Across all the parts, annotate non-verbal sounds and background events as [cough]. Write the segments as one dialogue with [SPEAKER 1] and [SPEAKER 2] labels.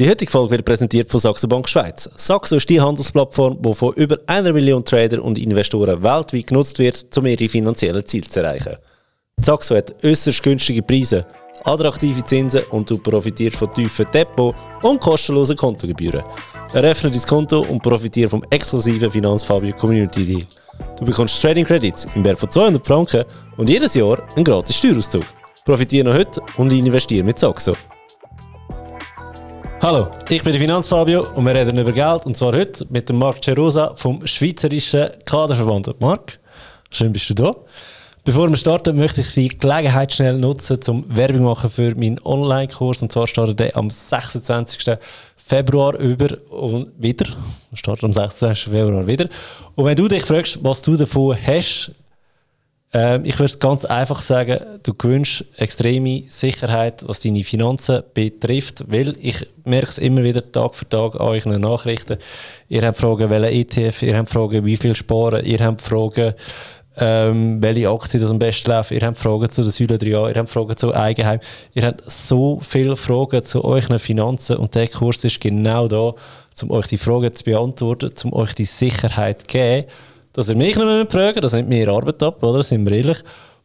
[SPEAKER 1] Die heutige Folge wird präsentiert von Saxo Bank Schweiz. Saxo ist die Handelsplattform, die von über einer Million Trader und Investoren weltweit genutzt wird, um ihre finanziellen Ziele zu erreichen. Saxo hat äußerst günstige Preise, attraktive Zinsen und du profitierst von tiefen Depot- und kostenlosen Kontogebühren. Eröffne dein Konto und profitiere vom exklusiven Finanzfabio Community Deal. Du bekommst Trading Credits im Wert von 200 Franken und jedes Jahr einen gratis Steuerauszug. Profitiere noch heute und investiere mit Saxo. Hallo, ich bin der Finanzfabio und wir reden über Geld und zwar heute mit dem Marc Cerosa vom Schweizerischen Kaderverband. Marc, schön bist du da. Bevor wir starten, möchte ich die Gelegenheit schnell nutzen, zum Werbung machen für meinen Online-Kurs und zwar startet der am 26. Februar über und wieder. Startet am 26. Februar wieder. Und wenn du dich fragst, was du davon hast, ähm, ich würde es ganz einfach sagen, du gewünschst extreme Sicherheit, was deine Finanzen betrifft, weil ich merke es immer wieder Tag für Tag an euren Nachrichten. Ihr habt Fragen, welche ETF, ihr habt Fragen, wie viel sparen, ihr habt Fragen, ähm, welche Aktie das am besten läuft, ihr habt Fragen zu den Säule 3a, ihr habt Fragen zu Eigenheim, ihr habt so viele Fragen zu euren Finanzen und der Kurs ist genau da, um euch die Fragen zu beantworten, um euch die Sicherheit zu geben dass ihr mich nicht mehr fragen das nimmt mir Arbeit ab, oder? Sind wir ehrlich.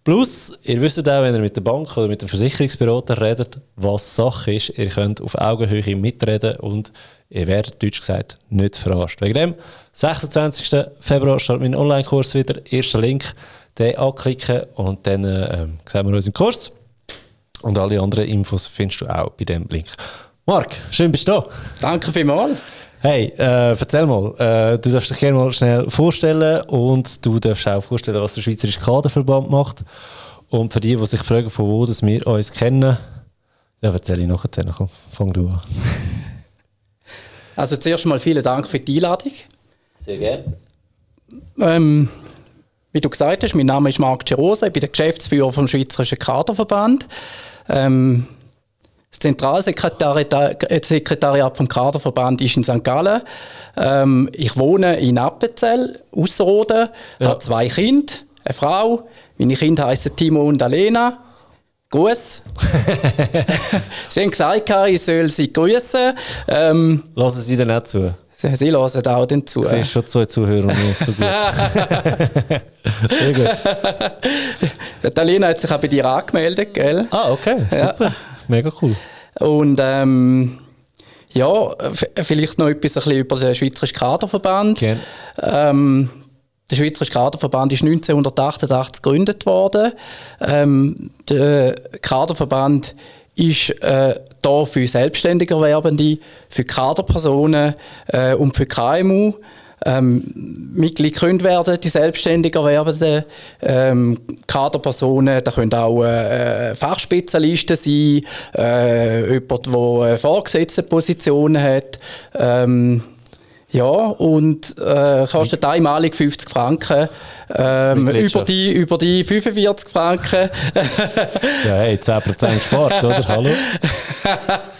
[SPEAKER 1] Plus, ihr wisst auch, wenn ihr mit der Bank oder mit dem Versicherungsberater redet, was Sache ist. Ihr könnt auf Augenhöhe mitreden und ihr werdet, deutsch gesagt, nicht verarscht. Wegen dem, 26. Februar startet mein Online-Kurs wieder. Erster Link, den anklicken und dann äh, sehen wir uns im Kurs. Und alle anderen Infos findest du auch bei dem Link. Marc, schön bist du da.
[SPEAKER 2] Danke vielmals.
[SPEAKER 1] Hey, äh, erzähl mal, äh, du darfst dich gerne mal schnell vorstellen und du darfst auch vorstellen, was der Schweizerische Kaderverband macht. Und für die, die sich fragen, von wo dass wir uns kennen, ja, erzähl ich nachher. Komm, fang du an. [laughs]
[SPEAKER 2] Also zuerst mal vielen Dank für die Einladung.
[SPEAKER 1] Sehr gerne.
[SPEAKER 2] Ähm, wie du gesagt hast, mein Name ist Marc Gerose, ich bin der Geschäftsführer vom Schweizerischen Kaderverband. Ähm, Zentralsekretariat vom Kaderverband ist in St. Gallen. Ähm, ich wohne in Appenzell, Ausserrhoden, ja. habe zwei Kinder, eine Frau. Meine Kinder heißen Timo und Alena. Gruß. [laughs] sie haben gesagt, ich soll sie grüßen. Ähm,
[SPEAKER 1] Lassen Sie dann auch zu?
[SPEAKER 2] Sie, sie hören auch dann zu.
[SPEAKER 1] Sie ist schon zwei Zuhörer nicht so gut. [laughs]
[SPEAKER 2] Sehr gut. Die Alena hat sich auch bei dir angemeldet, gell?
[SPEAKER 1] Ah, okay, super. Ja. Mega cool.
[SPEAKER 2] Und ähm, ja, vielleicht noch etwas ein bisschen über den Schweizerischen Kaderverband. Ähm, der Schweizerische Kaderverband ist 1988 gegründet worden. Ähm, der Kaderverband ist äh, da für Selbstständigerwerbende, für Kaderpersonen äh, und für KMU ähm, Mitglied können werden, die selbstständig erwerbenden ähm, Kaderpersonen. Da können auch äh, Fachspezialisten sein, äh, jemand, der eine vorgesetzte Position hat. Ähm, ja, und äh, kostet einmalig 50 Franken. Ähm, über, die, über die 45 Franken. [laughs]
[SPEAKER 1] ja, hey, 10% gespart, oder? Hallo? [laughs]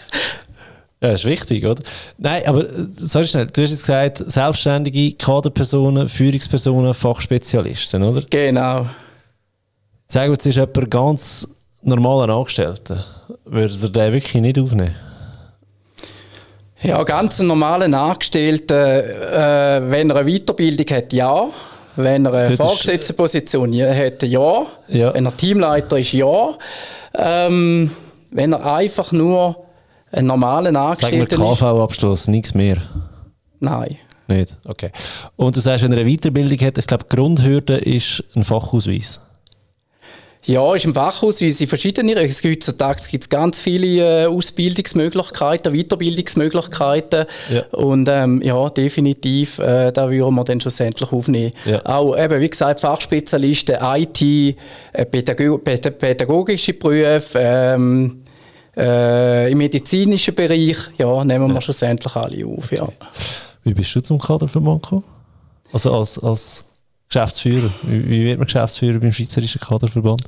[SPEAKER 1] Ja, ist wichtig, oder? Nein, aber äh, sorry schnell, du hast jetzt gesagt, selbstständige Kaderpersonen, Führungspersonen, Fachspezialisten, oder?
[SPEAKER 2] Genau.
[SPEAKER 1] Sagen wir, jetzt ist jemand ganz normaler Angestellter. Würde er den wirklich nicht aufnehmen?
[SPEAKER 2] Ja, ganz einen normalen Angestellten, äh, wenn er eine Weiterbildung hat, ja. Wenn er eine vorgesetzte Position hat, ja. ja. Wenn er Teamleiter ist, ja. Ähm, wenn er einfach nur einen normalen Angestellten
[SPEAKER 1] Sagen wir KV-Abschluss, nichts mehr?
[SPEAKER 2] Nein.
[SPEAKER 1] Nicht? Okay. Und du sagst, wenn er eine Weiterbildung hat, ich glaube, die Grundhürde ist ein Fachausweis.
[SPEAKER 2] Ja, ist ein Fachausweis in verschiedenen. Heutzutage gibt es ganz viele äh, Ausbildungsmöglichkeiten, Weiterbildungsmöglichkeiten. Ja. Und ähm, ja, definitiv, äh, da würden wir dann schlussendlich aufnehmen. Ja. Auch eben, wie gesagt, Fachspezialisten, IT, äh, Pädago pädagogische Berufe, ähm, äh, Im medizinischen Bereich ja, nehmen wir ja. schlussendlich alle auf. Ja.
[SPEAKER 1] Wie bist du zum Kaderverband gekommen? Also als, als Geschäftsführer. Wie, wie wird man Geschäftsführer beim Schweizerischen Kaderverband?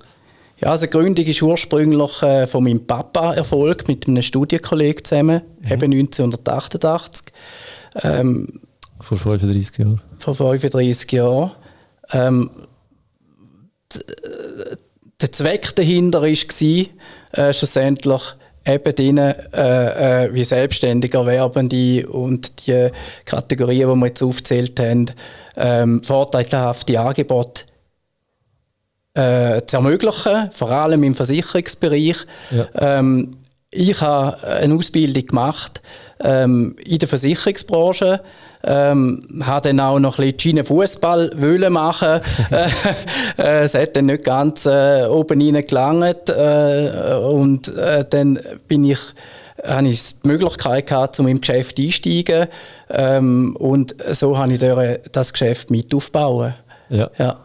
[SPEAKER 2] Ja, also die Gründung ist ursprünglich äh, von meinem Papa erfolgt, mit einem Studienkollegen zusammen, mhm. eben 1988. Ähm,
[SPEAKER 1] vor 35 Jahren.
[SPEAKER 2] Vor 35 Jahren. Ähm, der Zweck dahinter war, äh, schlussendlich eben drin, äh, äh, wie selbstständig Erwerbende und die Kategorien, die wir jetzt aufgezählt haben, ähm, vorteilhafte Angebote äh, zu ermöglichen, vor allem im Versicherungsbereich. Ja. Ähm, ich habe eine Ausbildung gemacht ähm, in der Versicherungsbranche. Ähm, habe dann auch noch ein bisschen Fußball machen. [laughs] Äh, äh, es hat dann nicht ganz äh, oben rein gelangt. Äh, und äh, dann bin ich habe ich die Möglichkeit gehabt, um im Geschäft einzusteigen. Ähm, und so habe ich das Geschäft mit aufbauen.
[SPEAKER 1] Ja. ja.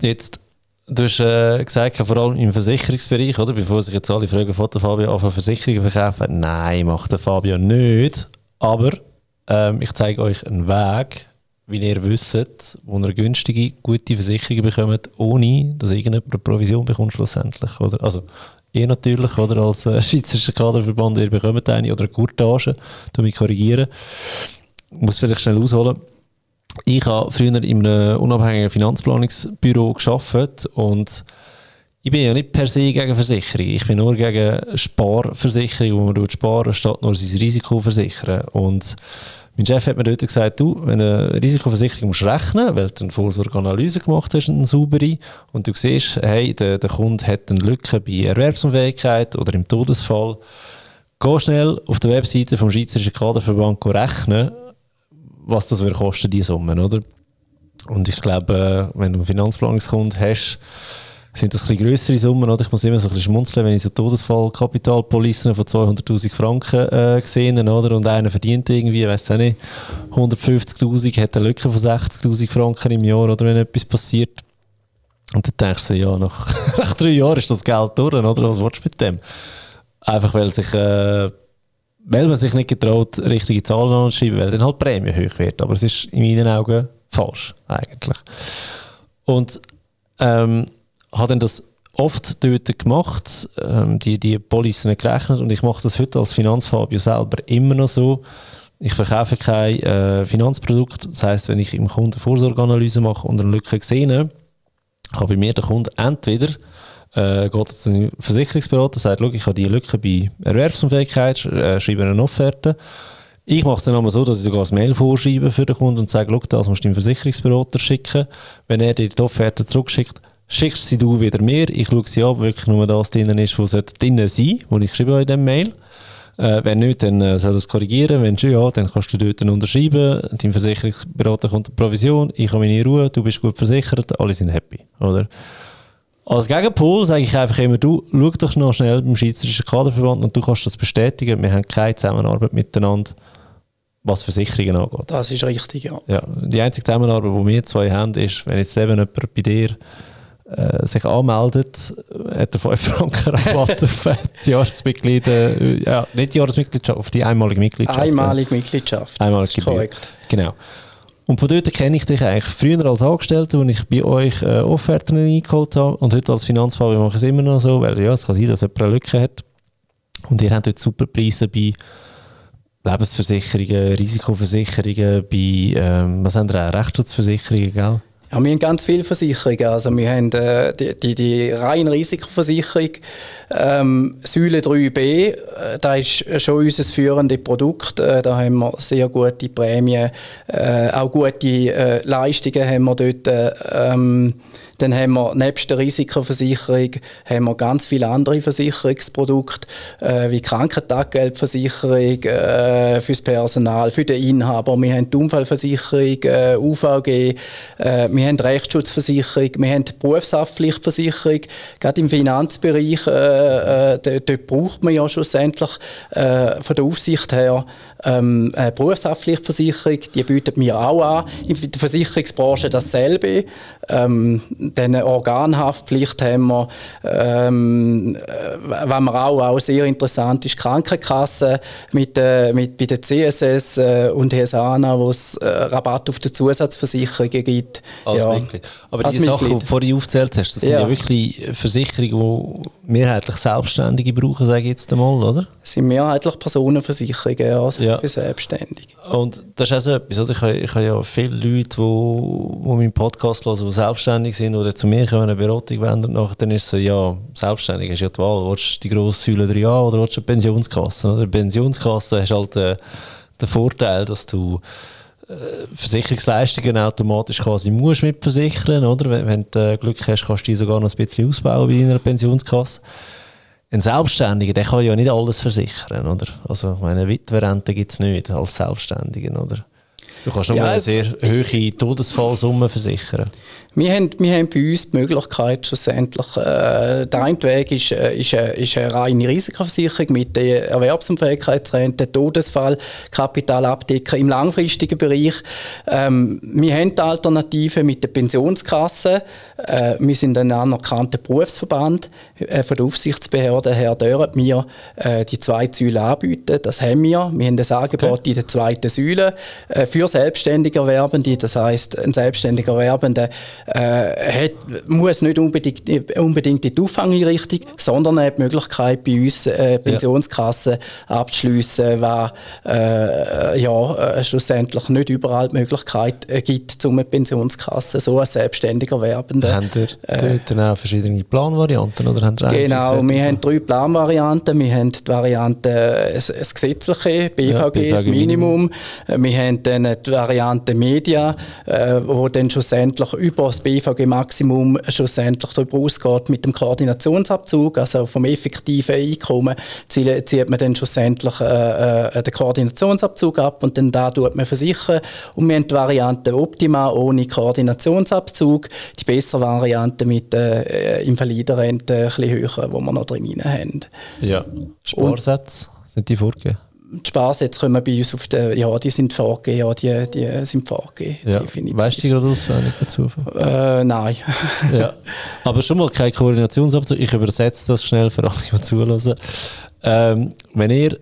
[SPEAKER 1] Jetzt, du hast äh, gesagt, vor allem im Versicherungsbereich, oder? Bevor sich jetzt alle fragen, von Fabio auf Versicherungen verkaufen. Nein, macht der Fabio nicht. Aber ähm, ich zeige euch einen Weg, wie ihr wisst, wo ihr günstige, gute Versicherungen bekommt, ohne dass irgendjemand eine Provision bekommt schlussendlich. Oder? Also, ihr natürlich, oder als äh, Schweizerischer Kaderverband, ihr bekommt eine oder eine Gurtage, du mich korrigieren. Ich muss vielleicht schnell ausholen. Ich habe früher in einem unabhängigen Finanzplanungsbüro geschafft und ich bin ja nicht per se gegen Versicherung. Ich bin nur gegen Sparversicherung, wo man sparen statt nur sein Risiko versichern. Und mein Chef hat mir dort gesagt, du, wenn du eine Risikoversicherung musst rechnen, weil du eine Vorsorgeanalyse gemacht hast, eine saubere, und du siehst, hey, der, der Kunde hat eine Lücke bei Erwerbsunfähigkeit oder im Todesfall, geh schnell auf der Webseite vom Schweizerischen Kaderverband rechnen, was das würde kosten, diese Summen, oder? Und ich glaube, wenn du einen Finanzplanungskunde hast, sind das ein größere Summen. Oder? Ich muss immer so ein bisschen schmunzeln, wenn ich so Todesfallkapitalpolicen von 200'000 Franken äh, sehe oder? und einer verdient irgendwie, weiß auch nicht, 150'000, hat eine Lücke von 60'000 Franken im Jahr, oder wenn etwas passiert. Und dann denkst du, ja, nach, [laughs] nach drei Jahren ist das Geld durch, oder? Was willst du mit dem? Einfach weil sich... Äh, weil man sich nicht getraut, richtige Zahlen anzuschreiben, weil dann halt Prämie hoch wird. Aber es ist in meinen Augen falsch, eigentlich. Und ähm, habe dann das oft dort gemacht, ähm, die, die Policen gerechnet und ich mache das heute als Finanzfabio selber immer noch so. Ich verkaufe kein äh, Finanzprodukt, das heißt, wenn ich im Kunden Vorsorgeanalyse mache und eine Lücke sehe, kann bei mir der Kunde entweder äh, geht zu einem Versicherungsberater, sagt, ich habe diese Lücke bei Erwerbsunfähigkeit, äh, schreibe eine Offerte. Ich mache es dann einmal so, dass ich sogar das Mail vorschreibe für den Kunden und sage, das musst du dem Versicherungsberater schicken. Wenn er dir die Offerte zurückschickt, schickst sie du wieder mir. Ich schaue sie ab, wirklich nur das drin ist, was drin sein was ich schreibe in dem Mail. Äh, wenn nicht, dann äh, soll das korrigieren. Wenn schon, ja, dann kannst du dort unterschreiben. Dein Versicherungsberater kommt in Provision, ich habe meine Ruhe, du bist gut versichert, alle sind happy. Oder? Als Gegenpol sage ich einfach immer, du schau doch noch schnell beim Schweizerischen Kaderverband und du kannst das bestätigen. Wir haben keine Zusammenarbeit miteinander, was Versicherungen angeht.
[SPEAKER 2] Das ist richtig, ja.
[SPEAKER 1] ja die einzige Zusammenarbeit, die wir zwei haben, ist, wenn jetzt eben jemand bei dir äh, sich anmeldet, hat er 5 [laughs] Franken Rabatt auf die Jahresmitglieder, äh, ja, nicht die Jahresmitgliedschaft, auf die einmalige Mitgliedschaft.
[SPEAKER 2] Einmalige Mitgliedschaft.
[SPEAKER 1] Einmalige korrekt. Genau. Und von dort kenne ich dich eigentlich früher als Angestellter, als ich bei euch äh, Offerten eingeholt habe. Und heute als Finanzfall mache ich es immer noch so, weil ja, es kann sein, dass jemand eine Lücke hat. Und ihr habt heute super Preise bei Lebensversicherungen, Risikoversicherungen, bei, ähm, was haben wir auch, Rechtsschutzversicherungen, gell?
[SPEAKER 2] Ja, wir haben ganz viele Versicherungen. Also wir haben äh, die, die, die reine Risikoversicherung, ähm, Säule 3b, äh, das ist schon unser führendes Produkt. Äh, da haben wir sehr gute Prämien, äh, auch gute äh, Leistungen haben wir dort. Äh, ähm, dann haben wir nebst der Risikoversicherung haben wir ganz viele andere Versicherungsprodukte, äh, wie Krankentaggeldversicherung äh, fürs Personal, für den Inhaber. Wir haben die Unfallversicherung, äh, UVG, äh, wir haben Rechtsschutzversicherung, wir haben Berufshaftpflichtversicherung. Gerade im Finanzbereich, äh, äh, dort, braucht man ja schlussendlich von der Aufsicht her ähm, eine Berufshaftpflichtversicherung, die bietet mir auch an. In der Versicherungsbranche dasselbe. Ähm, dann eine Organhaftpflicht haben wir. Ähm, äh, was wir auch, auch sehr interessant ist, Krankenkasse mit, äh, mit, bei der CSS äh, und Hesana, wo es äh, Rabatt auf die Zusatzversicherungen gibt.
[SPEAKER 1] Als ja. Mitglied. Aber die Sachen, die du vorhin aufgezählt hast, das sind ja, ja wirklich Versicherungen, die mehrheitlich Selbstständige brauchen, sage ich jetzt einmal, oder?
[SPEAKER 2] Das sind mehrheitlich Personenversicherungen, also ja. für Selbstständige.
[SPEAKER 1] Und das ist auch so etwas, oder? Ich habe, ich habe ja viele Leute, die, die meinen Podcast hören, die selbstständig sind die zu mir kommen, eine Beratung wenden, nachher dann ist es so, ja, selbstständig hast du ja die Wahl, willst du die grosse Säule 3a oder willst du eine Pensionskasse? Oder? Pensionskasse hast halt äh, den Vorteil, dass du äh, Versicherungsleistungen automatisch quasi musst mitversichern, oder? Wenn, wenn du äh, Glück hast, kannst du die sogar noch ein bisschen ausbauen bei einer Pensionskasse. Ein Selbstständiger, der kann ja nicht alles versichern, oder? Also, meine Witwerrente gibt es nicht als Selbstständiger, oder? Du kannst nur ja, eine sehr hohe Todesfallsumme versichern.
[SPEAKER 2] Wir haben, wir haben bei uns die Möglichkeit, schlussendlich, äh, der eine Weg ist, äh, ist, äh, ist eine reine Risikoversicherung mit der Erwerbsunfähigkeitsrente, Todesfall, Kapitalabdecken im langfristigen Bereich. Ähm, wir haben die Alternative mit der Pensionskasse. Äh, wir sind ein anerkannter Berufsverband äh, von der Aufsichtsbehörde her, dürfen wir äh, die zwei Säulen anbieten. Das haben wir. Wir haben das Angebot okay. in der zweiten Säule äh, für selbstständige Erwerbende. Das heißt, ein selbstständiger Erwerbender äh, hat, muss nicht unbedingt, unbedingt in die Auffangeinrichtung, sondern hat die Möglichkeit, bei uns äh, Pensionskassen ja. abzuschliessen, was äh, ja, äh, schlussendlich nicht überall die Möglichkeit äh, gibt, um eine Pensionskasse so als selbstständiger Werbender.
[SPEAKER 1] Haben ihr äh, dort auch verschiedene Planvarianten? Oder
[SPEAKER 2] haben genau, wir haben drei Planvarianten. Wir haben die Variante das, das gesetzliche, BVG, ja, BVG das Minimum. Minimum. Wir haben dann die Variante Media, äh, wo dann schlussendlich über das BVG-Maximum schlussendlich darüber ausgeht mit dem Koordinationsabzug, also vom effektiven Einkommen zieht man dann schlussendlich äh, äh, den Koordinationsabzug ab und dann da tut man versichern. Und wir haben die Variante Optima ohne Koordinationsabzug, die bessere Variante mit der äh, Invalidenrente ein bisschen höher, wo wir noch drin haben.
[SPEAKER 1] Ja, Sparsätze sind die vorgegeben?
[SPEAKER 2] Die Sparsätze kommen bei uns auf den, ja, die sind vorgegeben, ja, die, die sind vorgegeben.
[SPEAKER 1] Ja. Weißt du die gerade auswendig per
[SPEAKER 2] Zufall? Äh, nein.
[SPEAKER 1] ja. Aber schon mal keine Koordinationsabzug. Ich übersetze das schnell für alle, die zuhören. Ähm, wenn ihr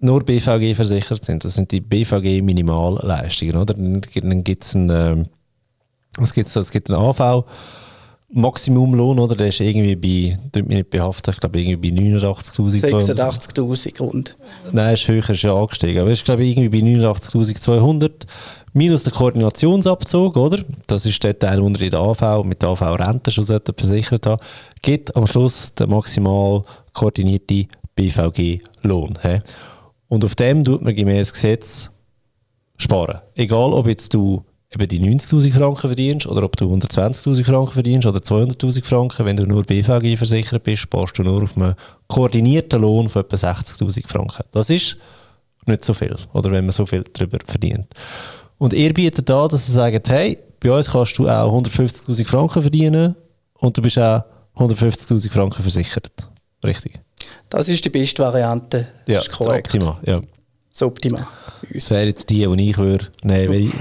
[SPEAKER 1] nur BVG versichert sind, das sind die BVG Minimalleistungen, oder? Dann, dann gibt es einen, ähm, es gibt, es gibt einen AV, Maximumlohn, oder? Der ist irgendwie bei, tut mich nicht behaftet, ich glaube irgendwie bei 89.200.
[SPEAKER 2] 86.000 rund.
[SPEAKER 1] Nein, ist höher, ist ja angestiegen. Aber ist glaube ich irgendwie bei 89.200 minus der Koordinationsabzug, oder? Das ist der Teil, den in der AV mit der AV-Rente schon versichert habt, gibt am Schluss den maximal koordinierte BVG-Lohn. Und auf dem tut man gemäß Gesetz sparen. Egal, ob jetzt du eben die 90'000 Franken verdienst oder ob du 120'000 Franken verdienst oder 200'000 Franken, wenn du nur BVG versichert bist, sparst du nur auf einen koordinierten Lohn von etwa 60'000 Franken. Das ist nicht so viel, oder wenn man so viel darüber verdient. Und ihr bietet da, dass ihr sagt, hey, bei uns kannst du auch 150'000 Franken verdienen und du bist auch 150'000 Franken versichert. Richtig?
[SPEAKER 2] Das ist die beste Variante.
[SPEAKER 1] Das ja, ist korrekt. optimal, ja.
[SPEAKER 2] Das Optima.
[SPEAKER 1] Das wäre jetzt die, die ich würde nehmen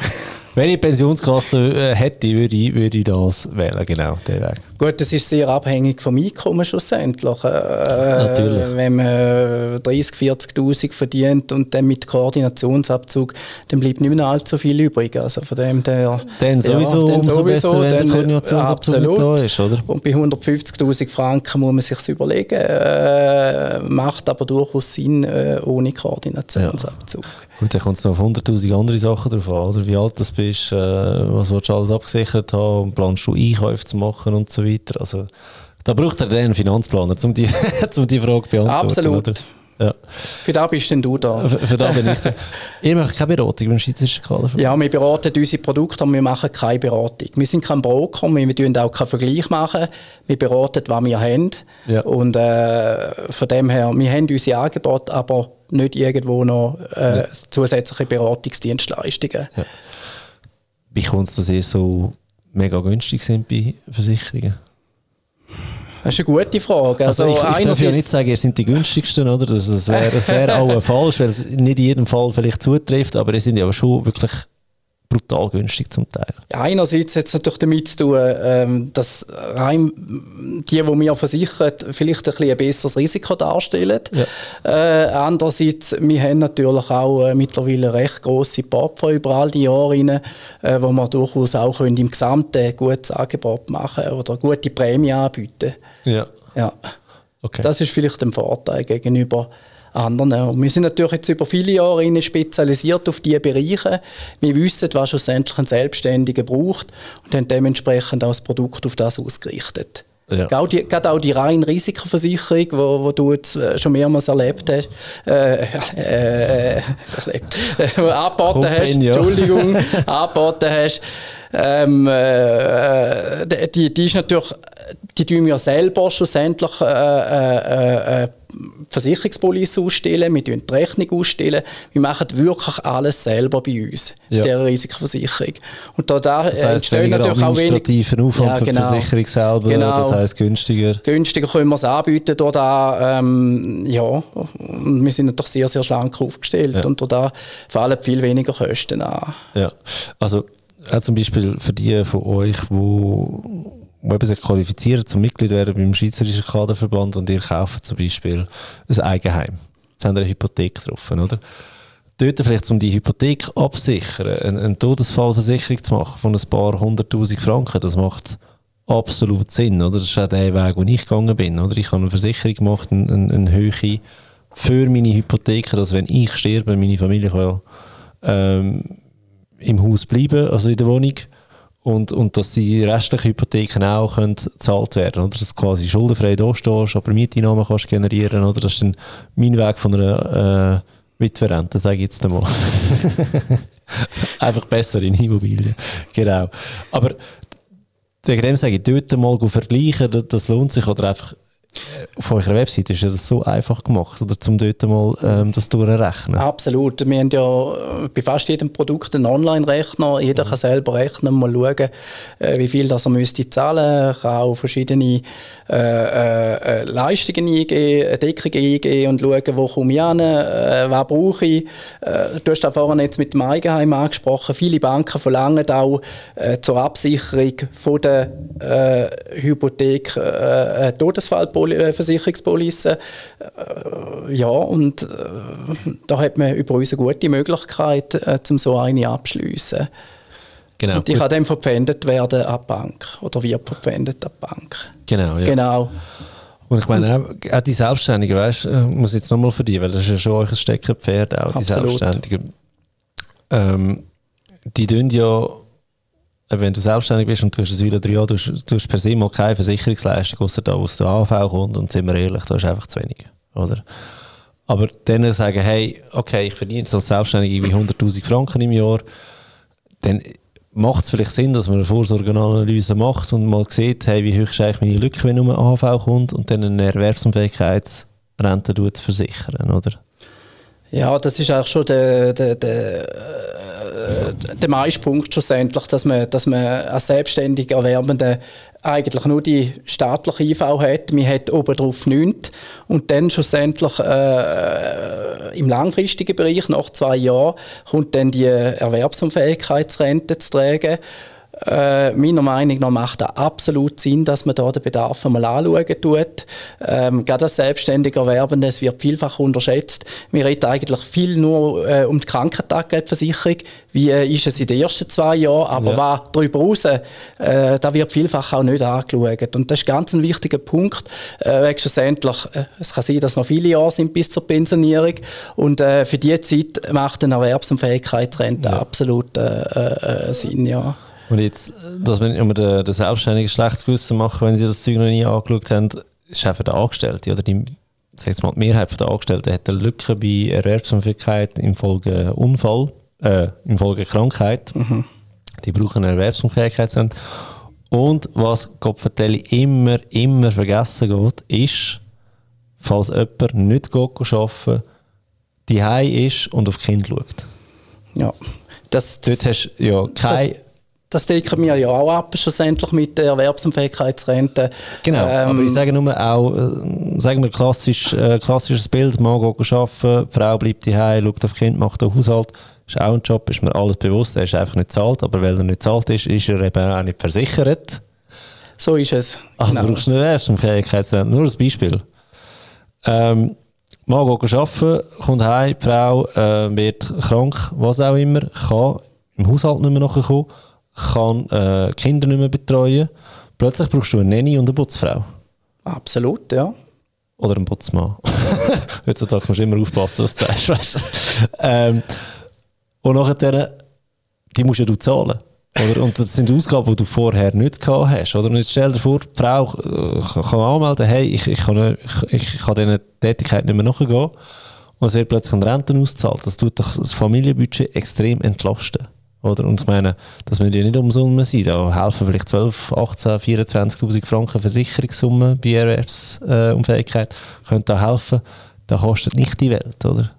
[SPEAKER 1] Wenn ich Pensionskasse äh, hätte, würde ich, würde ich das wählen, genau, den Weg.
[SPEAKER 2] Gut, das ist sehr abhängig vom Einkommen schlussendlich. Äh, Natürlich. Wenn man 30.000, 40'000 verdient und dann mit Koordinationsabzug, dann bleibt nicht mehr allzu viel übrig. Also von dem der,
[SPEAKER 1] dann sowieso, ja, dann umso sowieso, besser, wenn der Koordinationsabzug absolut. da ist, oder?
[SPEAKER 2] Und bei 150'000 Franken muss man sich überlegen, äh, macht aber durchaus Sinn äh, ohne Koordinationsabzug. Ja.
[SPEAKER 1] Gut, dann kommt es noch auf 100'000 andere Sachen drauf an, oder? Wie alt du bist, äh, was willst du alles abgesichert haben, planst du Einkäufe zu machen und so weiter. Also, da braucht er dann einen Finanzplaner, um die, [laughs] um die Frage zu beantworten.
[SPEAKER 2] Absolut. Oder? Ja. Für da bist denn du da.
[SPEAKER 1] Für, für da bin ich da. Ihr macht keine Beratung beim Schweizerischen Kader?
[SPEAKER 2] Ja, wir beraten unsere Produkte, aber wir machen keine Beratung. Wir sind kein Broker, wir machen auch keinen Vergleich. machen. Wir beraten, was wir haben. Ja. Und äh, von dem her, wir haben unsere Angebote, aber nicht irgendwo noch äh, ja. zusätzliche Beratungsdienstleistungen. Ja.
[SPEAKER 1] Wie kommt es, dass ihr so mega günstig sind bei Versicherungen?
[SPEAKER 2] Das ist eine gute Frage.
[SPEAKER 1] Also, also ich, ich darf ja nicht sagen, ihr seid die günstigsten, oder? Das, das wäre das wär [laughs] auch falsch, weil es nicht in jedem Fall vielleicht zutrifft, aber ihr sind ja schon wirklich brutal günstig zum Teil.
[SPEAKER 2] Einerseits hat es natürlich damit zu tun, ähm, dass rein die, die wir versichern, vielleicht ein, bisschen ein besseres Risiko darstellen. Ja. Äh, andererseits, wir haben natürlich auch äh, mittlerweile recht grosse Portfolio über all die Jahre rein, äh, wo wir durchaus auch können im Gesamten ein gutes Angebot machen oder gute Prämie anbieten
[SPEAKER 1] Ja.
[SPEAKER 2] ja. Okay. Das ist vielleicht ein Vorteil gegenüber anderen. Und wir sind natürlich jetzt über viele Jahre spezialisiert auf diese Bereiche. Wir wissen, was schlussendlich ein Selbstständiger braucht und haben dementsprechend auch das Produkt auf das ausgerichtet. Ja. Gerade, auch die, reine Risikoversicherung, wo, wo du jetzt äh, schon mehrmals erlebt hast, äh, äh, äh, [laughs] angeboten hast, ja. Entschuldigung, [laughs] angeboten hast, ähm, äh, die, die ist natürlich, die tun wir selber schlussendlich äh, äh, äh, Versicherungspolice ausstellen, wir stellen die Rechnung ausstellen, wir machen wirklich alles selber bei uns, ja. der Risikoversicherung.
[SPEAKER 1] Und da, da das heisst, entstehen natürlich auch wenig... Aufwand ja, genau. für die Versicherung selber, genau. das heisst günstiger.
[SPEAKER 2] Günstiger können wir es anbieten, durch da, ähm, ja, und wir sind natürlich sehr, sehr schlank aufgestellt ja. und da fallen viel weniger Kosten an.
[SPEAKER 1] Ja, also auch zum Beispiel für die von euch, die die sich qualifizieren zum Mitglied werden beim Schweizerischen Kaderverband und ihr kauft zum Beispiel ein Eigenheim. Jetzt haben wir eine Hypothek getroffen, oder? Dort vielleicht, um die Hypothek absichern, eine, eine Todesfallversicherung zu machen von ein paar hunderttausend Franken, das macht absolut Sinn, oder? Das ist auch der Weg, wo ich gegangen bin, oder? Ich habe eine Versicherung gemacht, eine, eine, eine Höhe für meine Hypotheken, dass wenn ich sterbe, meine Familie kann ähm, im Haus bleiben, also in der Wohnung, und, und dass die restlichen Hypotheken auch können gezahlt werden oder dass du quasi schuldenfrei da stehst, aber Mieteinnahmen kannst generieren oder das ist dann mein Weg von einer äh, Witwerrente, sage ich jetzt einmal. [laughs] Einfach besser in Immobilien. Genau. Aber wegen dem sage ich, dort mal vergleichen, das lohnt sich oder einfach auf eurer Webseite ist das so einfach gemacht, oder zum dort mal ähm, das durchrechnen.
[SPEAKER 2] Absolut. Wir haben ja bei fast jedem Produkt einen Online-Rechner. Jeder mhm. kann selber rechnen, mal schauen, äh, wie viel das er müsste zahlen. kann auch verschiedene äh, äh, Leistungen eingeben, Deckungen eingeben und schauen, wo komme ich hin, äh, was brauche ich. Äh, du hast auch vorhin jetzt mit dem Eigenheim angesprochen. Viele Banken verlangen auch äh, zur Absicherung von der Hypothek äh, Todesfallpolitik Versicherungspolice. Äh, ja, und äh, da hat man über uns eine gute Möglichkeit, äh, um so eine abzuschliessen. Genau. Und die kann dann verpfändet werden an die Bank oder wird verpfändet an die Bank.
[SPEAKER 1] Genau, ja.
[SPEAKER 2] Genau.
[SPEAKER 1] Und ich meine, auch, auch die Selbstständigen, weißt du, muss ich jetzt nochmal für die, weil das ist ja schon euch ein Steckenpferd, auch Absolut. die Selbstständigen. Ähm, die tun ja wenn du selbstständig bist und du hast es wieder drei Jahre, du, du hast per se mal keine Versicherungsleistung, außer da, aus der AV kommt und sind wir ehrlich, da ist einfach zu wenig, oder? Aber dann sagen, hey, okay, ich verdiene jetzt als Selbstständiger irgendwie 100'000 Franken im Jahr, dann macht es vielleicht Sinn, dass man eine Vorsorgeanalyse macht und mal sieht, hey, wie hoch ist eigentlich meine Lücke, wenn nur AV kommt und dann eine Erwerbsunfähigkeitsrente versichern, oder?
[SPEAKER 2] Ja, das ist auch schon der, der, der, der meiste Punkt schlussendlich, dass man, dass man als selbstständig Erwerbende eigentlich nur die staatliche IV hat. Man hat oben drauf nichts. Und dann schlussendlich äh, im langfristigen Bereich, nach zwei Jahren, kommt dann die Erwerbsunfähigkeitsrente zu tragen. Äh, meiner Meinung nach macht es absolut Sinn, dass man da den Bedarf einmal anschauen tut. Ähm, gerade als selbstständiger Erwerbende, es wird vielfach unterschätzt. Wir reden eigentlich viel nur äh, um die Krankentaggeldversicherung. Wie äh, ist es in den ersten zwei Jahren? Aber ja. was darüber raus, äh, da wird vielfach auch nicht angeschaut. Und das ist ganz ein wichtiger Punkt. Äh, schlussendlich, äh, es kann sein, dass noch viele Jahre sind bis zur Pensionierung. Und äh, für diese Zeit macht eine Erwerbsunfähigkeitsrente ja. absolut äh, Sinn. Ja.
[SPEAKER 1] Und jetzt, dass wir immer den, den selbstständigen schlechtes Gewissen machen, wenn sie das Zeug noch nie angeschaut haben, ist einfach der Angestellte oder die, sag mal, die Mehrheit der Angestellten hat eine Lücke bei Erwerbsunfähigkeit infolge Unfall, äh, infolge Krankheit. Mhm. Die brauchen eine Erwerbsunfähigkeit. Und was Kopfverteile immer, immer vergessen geht, ist, falls jemand nicht arbeiten die ist und auf Kinder schaut.
[SPEAKER 2] Ja.
[SPEAKER 1] Das, Dort hast du ja keine
[SPEAKER 2] das decken wir ja auch ab, schlussendlich mit der Erwerbsunfähigkeitsrente.
[SPEAKER 1] Genau, ähm, aber ich sage nur auch, äh, sagen wir klassisch, äh, klassisches Bild, Mann geht arbeiten, die Frau bleibt daheim, schaut auf Kind, macht den Haushalt, ist auch ein Job, ist mir alles bewusst, er ist einfach nicht zahlt, aber weil er nicht zahlt ist, ist er eben auch nicht versichert.
[SPEAKER 2] So ist es.
[SPEAKER 1] Also genau. brauchst du eine Erwerbsunfähigkeitsrente, nur ein Beispiel. Ähm, Mann geht arbeiten, kommt heim, die Frau äh, wird krank, was auch immer, kann im Haushalt nicht mehr nachkommen, kann äh, Kinder nicht mehr betreuen. Plötzlich brauchst du eine Nanny und eine Putzfrau.
[SPEAKER 2] Absolut, ja.
[SPEAKER 1] Oder ein Putzmann. [laughs] Heutzutage musst du immer aufpassen, was du sagst. Weißt? ähm, und nachher, die musst ja du zahlen. Oder? Und das sind Ausgaben, die du vorher nicht gehabt hast. Oder? Und jetzt stell dir vor, die Frau äh, kann anmelden, hey, ich, ich, kann, nicht, ich, ich kann dieser Tätigkeit nicht mehr nachgehen. Und es wird plötzlich eine Rente ausgezahlt. Das tut das Familienbudget extrem entlasten. Oder? Und ich meine, das müssen ja nicht umsummen sein. Da helfen vielleicht 12, 18, 24'000 Franken Versicherungssumme bei Erwerbsunfähigkeit. Äh, Könnte da helfen. Das kostet nicht die Welt, oder?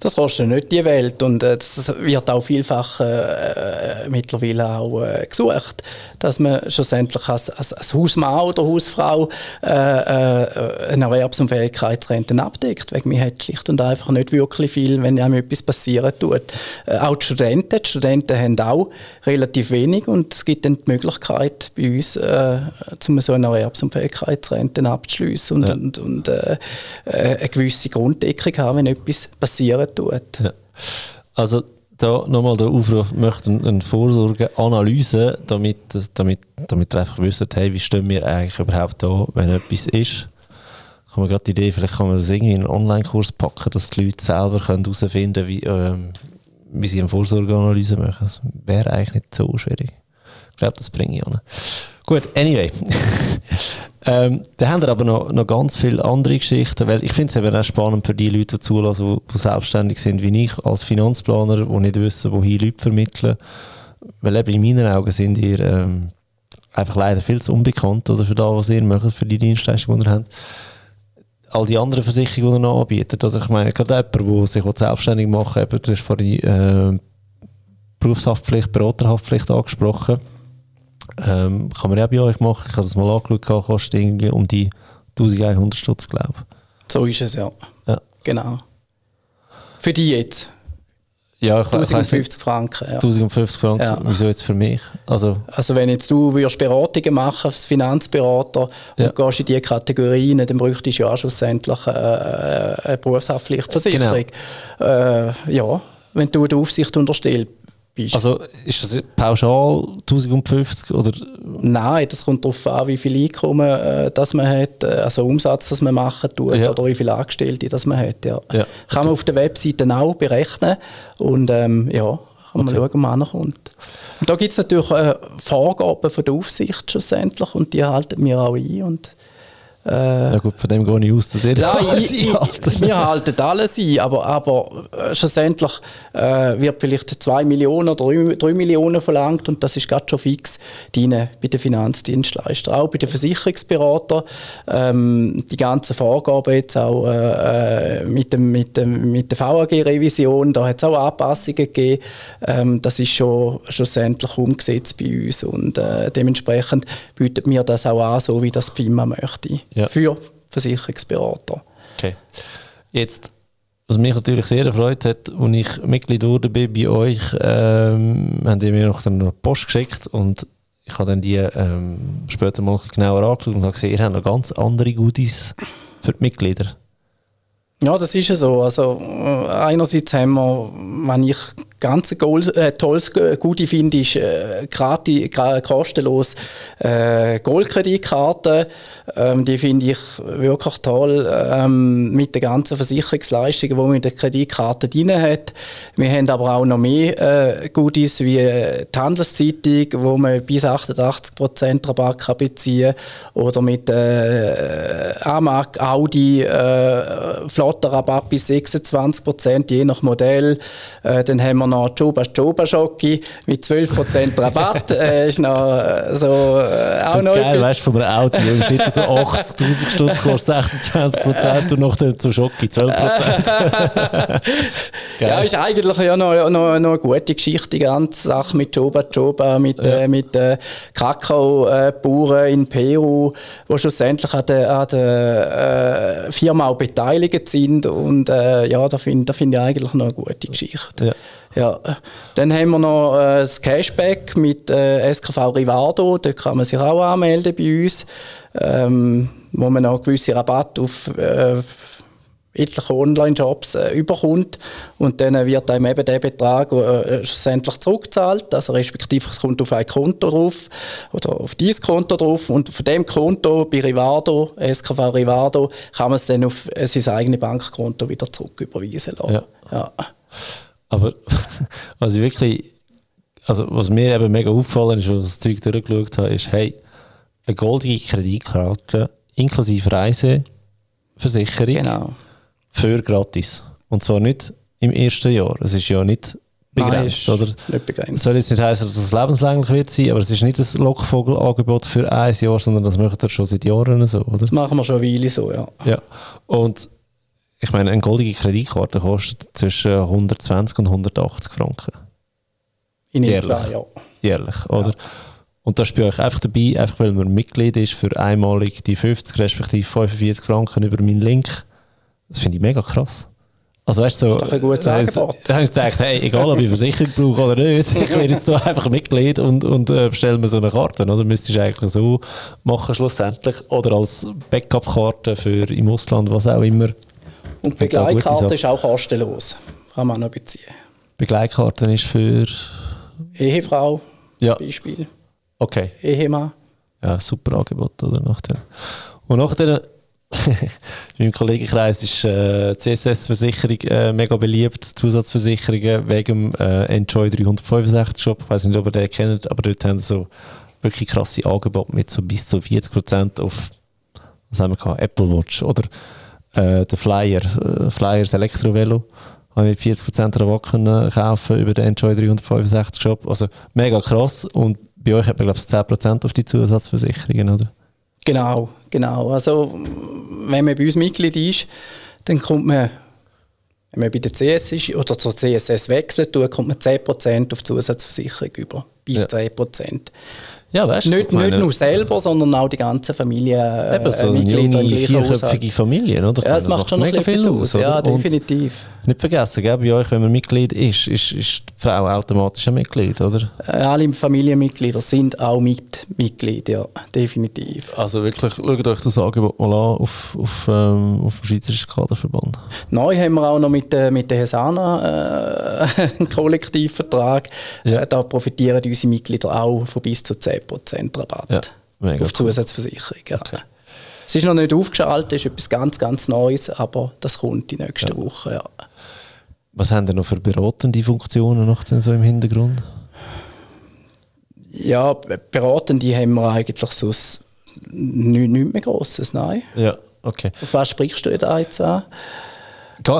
[SPEAKER 2] Das kostet nicht die Welt und äh, das wird auch vielfach äh, mittlerweile auch äh, gesucht, dass man schlussendlich als, als, als Hausmann oder Hausfrau äh, äh, eine Erwerbsunfähigkeitsrente abdeckt, weil man hat schlicht und einfach nicht wirklich viel, wenn einem etwas passieren tut. Äh, auch die Studenten, die Studenten haben auch relativ wenig und es gibt dann die Möglichkeit bei uns, äh, zum so eine Erwerbsunfähigkeitsrente abzuschließen und, ja. und, und eine gewisse Grunddeckung haben, wenn etwas passiert passieren tut. Ja.
[SPEAKER 1] Also da nochmal der Aufruf, möchte eine Vorsorgeanalyse, damit, damit, damit ihr einfach wisst, hey, wie stehen wir eigentlich überhaupt da, wenn etwas ist. Ich habe gerade die Idee, vielleicht kann man das irgendwie in einen Online-Kurs packen, dass die Leute selber herausfinden können, wie, ähm, wie sie eine Vorsorgeanalyse machen. Das wäre eigentlich nicht so schwierig. Ich glaube, das bringe ich an. Gut, anyway. [laughs] ähm, da haben wir aber noch, noch ganz viele andere Geschichten, weil ich finde es eben auch spannend für die Leute, die zulassen, die, selbstständig sind wie ich, als Finanzplaner, die nicht wissen, wohin Leute vermitteln. Weil eben in meinen Augen sind ihr ähm, einfach leider viel zu unbekannt oder für das, was ihr macht, für die Dienstleistungen, die ihr habt. All die anderen Versicherungen, die ihr noch anbietet. Also ich meine, gerade jemand, der sich selbstständig machen will, du hast vorhin äh, Berufshaftpflicht, Beraterhaftpflicht angesprochen ähm, kann man ja bei euch machen. Ich habe das mal angeschaut, kostet irgendwie um die 1100 Stutz, glaube ich.
[SPEAKER 2] So ist es, ja. ja. Genau. Für die jetzt?
[SPEAKER 1] Ja, ich
[SPEAKER 2] 1050 Franken. Ja.
[SPEAKER 1] 1050 Franken, ja. wieso jetzt für mich?
[SPEAKER 2] Also, also wenn jetzt du würdest Beratungen machen als Finanzberater ja. und gehst in diese Kategorien, dann bräuchtest du ja schlussendlich eine, äh, eine Berufshaftpflichtversicherung. Genau. Äh, ja, wenn du der Aufsicht unterstellst
[SPEAKER 1] bist. Also ist das pauschal 1050 oder?
[SPEAKER 2] Nein, das kommt darauf an, wie viel Einkommen äh, das man hat, äh, also Umsatz, das man machen tut ja. oder wie viele Angestellte das man hat. Ja. ja. Kann okay. man auf der Webseite auch berechnen und ähm, ja, kann man okay. schauen, ob man ankommt. Und da gibt es natürlich äh, Vorgaben von der Aufsicht schlussendlich und die halten wir auch ein und
[SPEAKER 1] äh, ja gut, von dem gehe ich aus, dass ihr
[SPEAKER 2] Nein, alles ich, ich, Wir halten alles ein, aber, aber äh, schlussendlich äh, wird vielleicht 2 Millionen oder 3 Millionen verlangt und das ist gerade schon fix drin bei den Finanzdienstleistern. Auch bei den Versicherungsberatern. Ähm, die ganzen Vorgaben jetzt auch äh, äh mit, dem, mit, dem, mit der VAG-Revision, da hat es auch Anpassungen gegeben. Ähm, das ist schon schlussendlich umgesetzt bei uns und äh, dementsprechend bietet mir das auch an, so wie das FIMA möchte ja. für Versicherungsberater.
[SPEAKER 1] Okay. Jetzt, was mich natürlich sehr erfreut hat, als ich Mitglied wurde bei euch, ähm, haben die mir noch eine Post geschickt und ich habe dann die ähm, später mal genauer angeschaut und habe gesehen, ihr habt noch ganz andere Goodies für die Mitglieder.
[SPEAKER 2] Ja, das ist ja so. Also, äh, einerseits haben wir, wenn ich ganz äh, tolles Gute finde, ist äh, gratis, kostenlos äh, Goldkreditkarte. Ähm, die finde ich wirklich toll ähm, mit den ganzen Versicherungsleistungen, die man in der Kreditkarte drin hat. Wir haben aber auch noch mehr äh, Goodies wie die Handelszeitung, wo man bis 88% Rabatt kann beziehen oder mit äh, Amag, Audi, äh, Flotterrabatt bis 26%, je nach Modell. Äh, dann haben wir noch Joba Joba Schocki mit 12% Rabatt. [laughs] äh, ist noch äh, so äh,
[SPEAKER 1] auch noch geil, etwas. weißt du, von einem Auto, im Schnitt so 80'000 Stutz kostet 26% und noch zu Schocki 12%. [laughs]
[SPEAKER 2] ja, ist eigentlich ja noch, noch, noch eine gute Geschichte, die ganze Sache mit Joba Joba, mit, ja. äh, mit äh, Kakaobauern in Peru, die schlussendlich an der, an der äh, Firma auch beteiligt sind und äh, ja, da finde da find ich eigentlich noch eine gute Geschichte. Ja. Ja. Dann haben wir noch äh, das Cashback mit äh, SKV Rivado. Da kann man sich auch anmelden bei uns, ähm, wo man noch gewisse Rabatt auf äh, etliche Online-Jobs äh, überkommt und dann wird einem eben der Betrag äh, schlussendlich zurückgezahlt, also respektive es kommt auf ein Konto drauf oder auf dieses Konto drauf und von dem Konto bei Rivado, SKV Rivado, kann man es dann auf äh, sein eigenes Bankkonto wieder zurücküberweisen lassen. Ja. ja.
[SPEAKER 1] Aber [laughs] was ich wirklich, also was mir eben mega aufgefallen ist, als ich das Zeug durchgeschaut habe, ist, hey, eine goldige Kreditkarte inklusive Reiseversicherung genau. für gratis. Und zwar nicht im ersten Jahr. Es ist ja nicht begrenzt, Nein, oder?
[SPEAKER 2] Nicht begrenzt.
[SPEAKER 1] Soll jetzt nicht heißen, dass es lebenslänglich wird sein, aber es ist nicht ein Lockvogelangebot für ein Jahr, sondern das macht ihr schon seit Jahren so, oder?
[SPEAKER 2] Das machen wir schon eine Weile so, ja.
[SPEAKER 1] Ja. Und ich meine, eine goldige Kreditkarte kostet zwischen 120 und 180 Franken.
[SPEAKER 2] In Jährlich. Jahr, ja.
[SPEAKER 1] Jährlich, oder? Ja. Und das ist bei euch einfach dabei, einfach weil man Mitglied ist, für einmalig die 50 respektive 45 Franken über meinen Link. Das finde ich mega krass. Also weißt du, so,
[SPEAKER 2] das ist doch ein gutes Angebot.
[SPEAKER 1] Da habe ich gedacht, hey, egal ob ich Versicherung brauche oder nicht, [laughs] ich werde jetzt da einfach Mitglied und, und äh, bestelle mir so eine Karte. Oder müsstest du eigentlich so machen schlussendlich. Oder als Backup-Karte für im Ausland, was auch immer.
[SPEAKER 2] Und Begleitkarte ist auch kostenlos. Kann man noch beziehen.
[SPEAKER 1] Begleitkarte ist für...
[SPEAKER 2] Ehefrau,
[SPEAKER 1] ja.
[SPEAKER 2] Beispiel.
[SPEAKER 1] Okay.
[SPEAKER 2] Ehemann.
[SPEAKER 1] Ja, super Angebot, oder? Nachher. Und nachher, in [laughs] meinem Kollegenkreis ist äh, CSS-Versicherung äh, mega beliebt, Zusatzversicherungen wegen dem äh, Enjoy 365 Shop. Ich weiß nicht, ob ihr den kennt, aber dort haben sie so wirklich krasse Angebote mit so bis zu 40% auf was haben wir gehabt? Apple Watch oder äh, der Flyer, äh, Flyers Elektrovelo habe ich 40% Rabatt können kaufen über den Enjoy 365 Shop. Also mega krass und bei euch hat man, glaube ich, 10% auf die Zusatzversicherungen, oder?
[SPEAKER 2] Genau, genau. Also, wenn man bei uns Mitglied ist, dann kommt man, wenn man bei der CS ist oder zur CSS wechselt, kommt man 10% auf die Zusatzversicherung über. Bis ja. 10%.
[SPEAKER 1] Ja, weißt,
[SPEAKER 2] nicht, nicht nur selber, sondern auch die ganze Familie.
[SPEAKER 1] Äh, Eben so Mitglieder eine junge, vierköpfige Familie, oder?
[SPEAKER 2] Ja, das, das macht schon mega viel aus. Ja, definitiv.
[SPEAKER 1] Nicht vergessen, gell, bei euch, wenn man Mitglied ist, ist, ist die Frau automatisch ein Mitglied, oder?
[SPEAKER 2] Äh, alle Familienmitglieder sind auch mit Mitglied, ja, definitiv.
[SPEAKER 1] Also wirklich, schaut euch das Angebot mal an auf, auf, ähm, auf dem Schweizerischen Kaderverband.
[SPEAKER 2] Neu haben wir auch noch mit, äh, mit der Hesana äh, [laughs] einen Kollektivvertrag. Ja. Äh, da profitieren unsere Mitglieder auch von bis zu 10 10% Rabatt ja, auf Zusatzversicherung. Ja. Okay. Es ist noch nicht aufgeschaltet, es ist etwas ganz, ganz Neues, aber das kommt die nächste ja. Woche. Ja.
[SPEAKER 1] Was haben denn noch für beratende Funktionen noch so im Hintergrund?
[SPEAKER 2] Ja, beratende haben wir eigentlich so nichts, nichts mehr Grosses, nein.
[SPEAKER 1] Ja, okay.
[SPEAKER 2] Auf was sprichst du da jetzt an?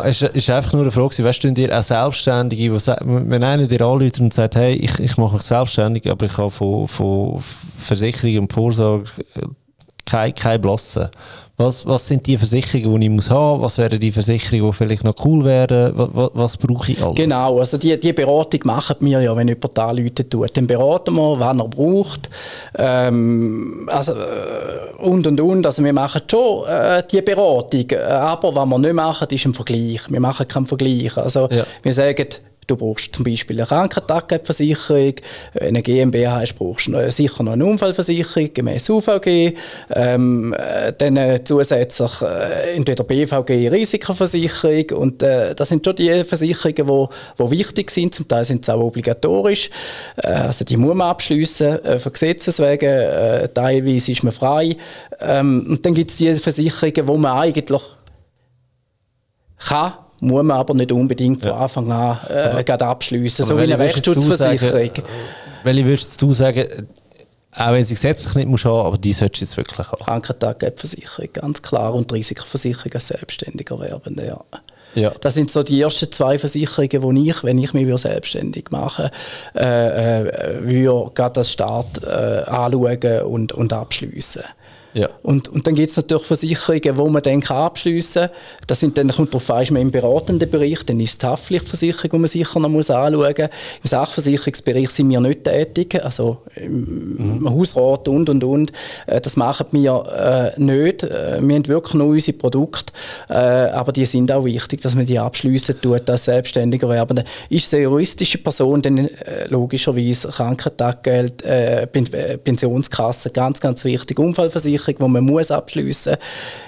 [SPEAKER 1] Es ist einfach nur eine Frage, weißt du, dir auch Selbstständige, wo, wenn einer dir anruft und sagt, hey, ich, ich mache mich selbstständig, aber ich habe von, von Versicherung und Vorsorge keine, keine Blasse. Was, was sind die Versicherungen, die ich muss haben? Was wären die Versicherungen, die vielleicht noch cool wären? Was, was brauche ich alles?
[SPEAKER 2] Genau, also die, die Beratung machen wir ja, wenn jemand anrufen tut. Dann beraten wir, was er braucht. Ähm, also, äh, und und und. Also wir machen schon äh, die Beratung, aber was wir nicht machen, ist ein Vergleich. Wir machen keinen Vergleich. Also ja. wir sagen, Du brauchst zum Beispiel eine Krankentagversicherung, eine GmbH hast, brauchst du sicher noch eine Unfallversicherung gemäß UVG, ähm, dann äh, zusätzlich äh, entweder BVG Risikoversicherung und äh, das sind schon die Versicherungen, wo, wo wichtig sind, zum Teil sind sie auch obligatorisch, äh, also die muss man abschliessen, äh, von Gesetzes wegen, äh, teilweise ist man frei. Ähm, und dann gibt es die Versicherungen, wo man eigentlich kann muss man aber nicht unbedingt von Anfang an äh, abschliessen, so wie eine Rechtsschutzversicherung.
[SPEAKER 1] Welche würdest du sagen, auch wenn sie gesetzlich nicht muss haben, aber die solltest du jetzt wirklich haben?
[SPEAKER 2] Krankentaggeldversicherung, ganz klar. Und Risikoversicherung als Selbstständiger werden, ja.
[SPEAKER 1] Ja.
[SPEAKER 2] Das sind so die ersten zwei Versicherungen, die ich, wenn ich mich selbstständig mache, äh, äh, würde das Staat äh, anschauen und, und abschliessen.
[SPEAKER 1] Ja.
[SPEAKER 2] Und, und dann gibt es natürlich Versicherungen, die man dann abschliessen kann. Das sind dann, kommt darauf an, ist man im beratenden Bereich, dann ist es die Haftpflichtversicherung, die man sicher noch muss anschauen muss. Im Sachversicherungsbereich sind wir nicht tätig, also im mhm. Hausrat und, und, und. Äh, das machen wir äh, nicht. Äh, wir haben wirklich nur unsere Produkte, äh, aber die sind auch wichtig, dass man die abschliessen tut als selbstständiger Werbender. Ist es eine juristische Person, dann äh, logischerweise Krankentaggeld, äh, Pensionskasse, ganz, ganz wichtig, Unfallversicherung, Versicherung, die man muss abschliessen.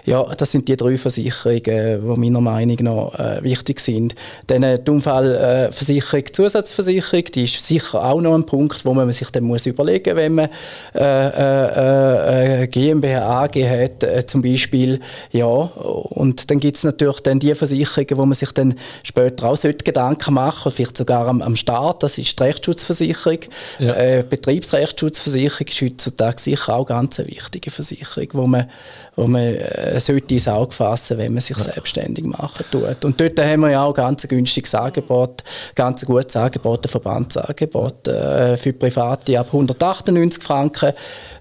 [SPEAKER 2] Ja, das sind die drei Versicherungen, die meiner Meinung nach äh, wichtig sind. Dann äh, die Unfallversicherung, Zusatzversicherung, die ist sicher auch noch ein Punkt, wo man sich dann muss überlegen, wenn man äh, äh, äh GmbH AG hat, äh, zum Beispiel, ja, und dann gibt es natürlich dann die Versicherungen, wo man sich dann später auch Gedanken machen vielleicht sogar am, am Start, das ist die Rechtsschutzversicherung. Ja. Äh, Betriebsrechtsschutzversicherung ist heutzutage sicher auch ganz eine wichtige Versicherung, wo man, wo man äh, sollte ins Auge fassen wenn man sich ja. selbstständig machen tut. Und dort haben wir ja auch ganz ein günstiges Angebot, ganz ein gutes Angebot, ein Verbandsangebot äh, für Private ab 198 Franken,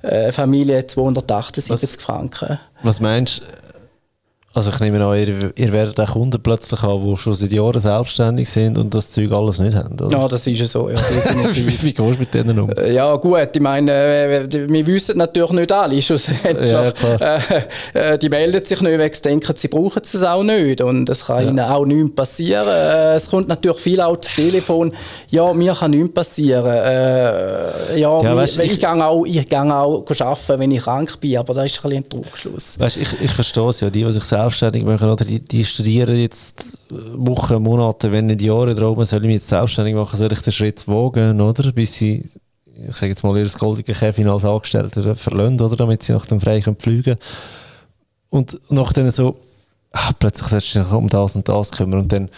[SPEAKER 2] äh, Familie 278 was, Franken.
[SPEAKER 1] Was meinst du? Also ich nehme an, ihr, ihr werdet auch Kunden plötzlich haben, die schon seit Jahren selbstständig sind und das Zeug alles nicht haben, oder?
[SPEAKER 2] Ja, das ist ja so, ja. [laughs]
[SPEAKER 1] wie, wie gehst du mit denen um?
[SPEAKER 2] Äh, ja gut, ich meine, äh, wir wissen natürlich nicht alle schlussendlich. Ja, äh, die melden sich nicht, weil sie denken, sie brauchen es auch nicht und es kann ja. ihnen auch nichts passieren. es kommt natürlich viel auch das Telefon, ja, mir kann nichts passieren. ja, ja mir, weißt, ich, ich gehe auch, ich gehe auch arbeiten, wenn ich krank bin, aber das ist ein bisschen ein Trugschluss.
[SPEAKER 1] Weißt, ich, ich verstehe es ja, die, die sich selbst selbstständig machen, oder? Die, die studieren jetzt Wochen, Monate, wenn nicht Jahre darum, soll ich mich jetzt selbstständig machen, soll ich den Schritt wagen, oder? Bis sie, ich sage jetzt mal, ihr goldige Kevin als Angestellter verlassen, oder? Damit sie nach dem frei können fliegen Und nachdem so, ach, plötzlich sollst du dich um das und das kümmern und dann,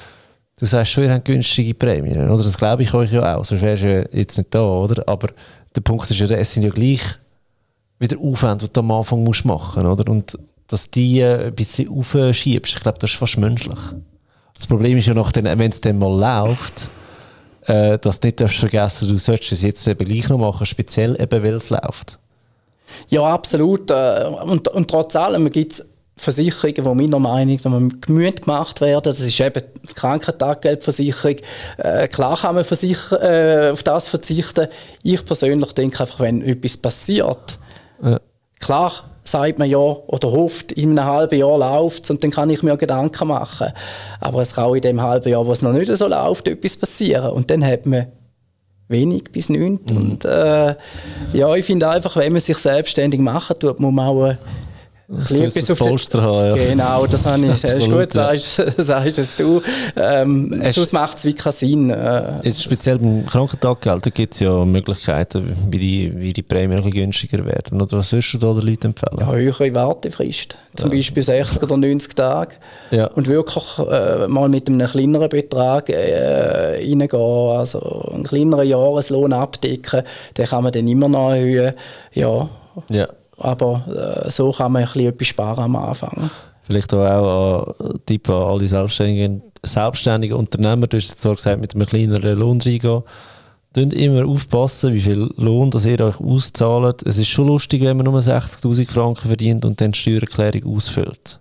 [SPEAKER 1] du sagst schon, ihr habt günstige Prämien, oder? Das glaube ich euch ja auch, sonst wärst du jetzt nicht da, oder? Aber der Punkt ist ja, es sind ja gleich wieder Aufwände, die du am Anfang musst machen oder? Und dass die ein bisschen aufschiebst. Ich glaube, das ist fast menschlich. Das Problem ist ja noch, wenn es dann mal läuft, äh, dass du nicht darfst vergessen du solltest es jetzt eben gleich noch machen, speziell eben, weil es läuft.
[SPEAKER 2] Ja, absolut. Äh, und, und trotz allem gibt es Versicherungen, die meiner Meinung nach gemüht gemacht werden. Das ist eben die Krankentaggeldversicherung. Äh, klar kann man äh, auf das verzichten. Ich persönlich denke einfach, wenn etwas passiert, ja. klar sagt man ja oder hofft, in einem halben Jahr läuft es und dann kann ich mir Gedanken machen. Aber es kann auch in dem halben Jahr, wo es noch nicht so läuft, etwas passieren. Und dann hat man wenig bis nichts. Mhm. Und äh, ja, ich finde einfach, wenn man sich selbstständig machen tut, muss man auch
[SPEAKER 1] das etwas auf Polster haben,
[SPEAKER 2] ja. Genau, das habe ich. Das ist gut, sagst, [laughs] sagst es du. Ähm, sonst macht es wie keinen Sinn. Äh,
[SPEAKER 1] jetzt speziell beim Krankentaggeld, gibt es ja Möglichkeiten, wie die, wie die Prämien günstiger werden. Oder was würdest du da den Leuten empfehlen?
[SPEAKER 2] Ja, höhere Wartefrist. Zum ja. Beispiel 60 oder 90 Tage. Ja. Und wirklich äh, mal mit einem kleineren Betrag äh, reingehen, also einen kleineren Jahreslohn abdecken, den kann man dann immer noch erhöhen. Ja.
[SPEAKER 1] ja.
[SPEAKER 2] Aber äh, so kann man ein bisschen etwas sparen am Anfang.
[SPEAKER 1] Vielleicht auch ein Tipp an alle selbstständigen, selbstständigen Unternehmer. Du hast zwar gesagt, mit einem kleineren Lohn reingehen. Könnt immer aufpassen, wie viel Lohn das ihr euch auszahlt. Es ist schon lustig, wenn man nur 60.000 Franken verdient und dann die Steuererklärung ausfüllt.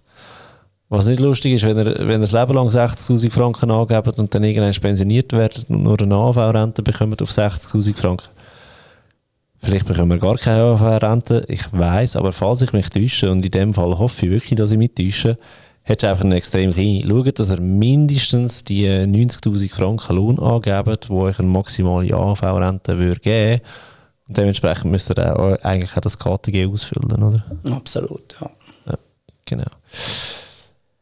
[SPEAKER 1] Was nicht lustig ist, wenn ihr, wenn ihr das Leben lang 60.000 Franken angebt und dann irgendwann pensioniert werdet und nur eine AV-Rente bekommt auf 60.000 Franken. Vielleicht bekommen wir gar keine AHV-Rente, ich weiß, aber falls ich mich täusche, und in dem Fall hoffe ich wirklich, dass ich mich täusche, hättest du einfach eine extrem kleine. Schaut, dass ihr mindestens die 90.000 Franken Lohn angebt, die euch eine maximale AHV-Rente geben würde. Und dementsprechend müsst ihr auch eigentlich auch das KTG ausfüllen, oder?
[SPEAKER 2] Absolut, ja.
[SPEAKER 1] ja genau.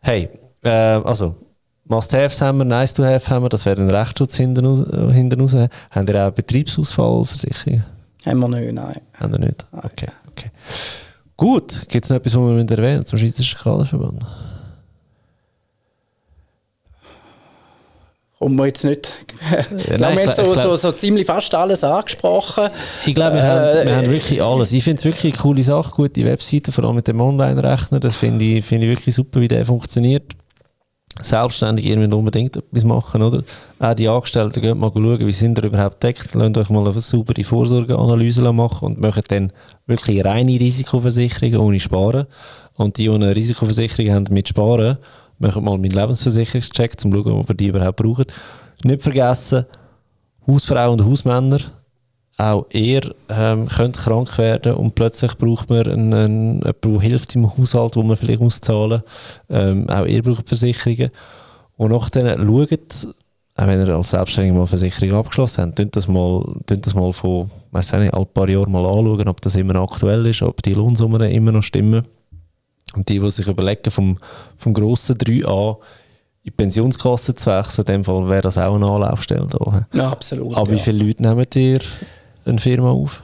[SPEAKER 1] Hey, äh, also, Must-Haves haben wir, Nice-to-Have haben wir, das wäre ein Rechtsschutz hinten, hinten raus. Haben ihr auch Betriebsausfallversicherung?
[SPEAKER 2] Haben wir nicht, nein.
[SPEAKER 1] Haben wir nicht? Okay, okay. Gut, gibt es noch etwas, was wir erwähnen zum Schweizerischen Kaderverband?
[SPEAKER 2] Und wir jetzt nicht. ja, nein, wir haben so, so, so, ziemlich fast alles angesprochen.
[SPEAKER 1] Ich glaube, wir, äh, haben, wir haben wirklich alles. Ich finde es wirklich eine coole Sache, gute Webseite, vor allem mit dem Online-Rechner. Das finde ich, find ich wirklich super, wie der funktioniert selbstständig irgendwie unbedingt etwas machen, oder? Auch die Angestellten gehen mal schauen, wie sind ihr überhaupt deckt, lasst euch mal eine saubere Vorsorgeanalyse machen und machen dann wirklich reine Risikoversicherungen ohne Sparen. Und die, die eine Risikoversicherung haben mit Sparen, machen mal meinen Lebensversicherungscheck, um zu schauen, ob ihr die überhaupt braucht. Nicht vergessen, Hausfrauen und Hausmänner, auch ihr ähm, könnt krank werden und plötzlich braucht man einen, einen, jemanden, der hilft im Haushalt, wo man vielleicht muss zahlen ähm, Auch ihr braucht Versicherungen. Und nachdem schaut auch wenn ihr als Selbstständiger mal Versicherung abgeschlossen habt, könnt das mal, das mal von, weiß nicht, ein paar Jahren mal anschauen, ob das immer aktuell ist, ob die Lohnsummen immer noch stimmen. Und die, die sich überlegen, vom, vom grossen 3a in die Pensionskasse zu wechseln, in dem Fall wäre das auch eine Anlaufstelle da.
[SPEAKER 2] Ja, absolut.
[SPEAKER 1] Aber
[SPEAKER 2] ja.
[SPEAKER 1] wie viele Leute nehmt ihr eine Firma auf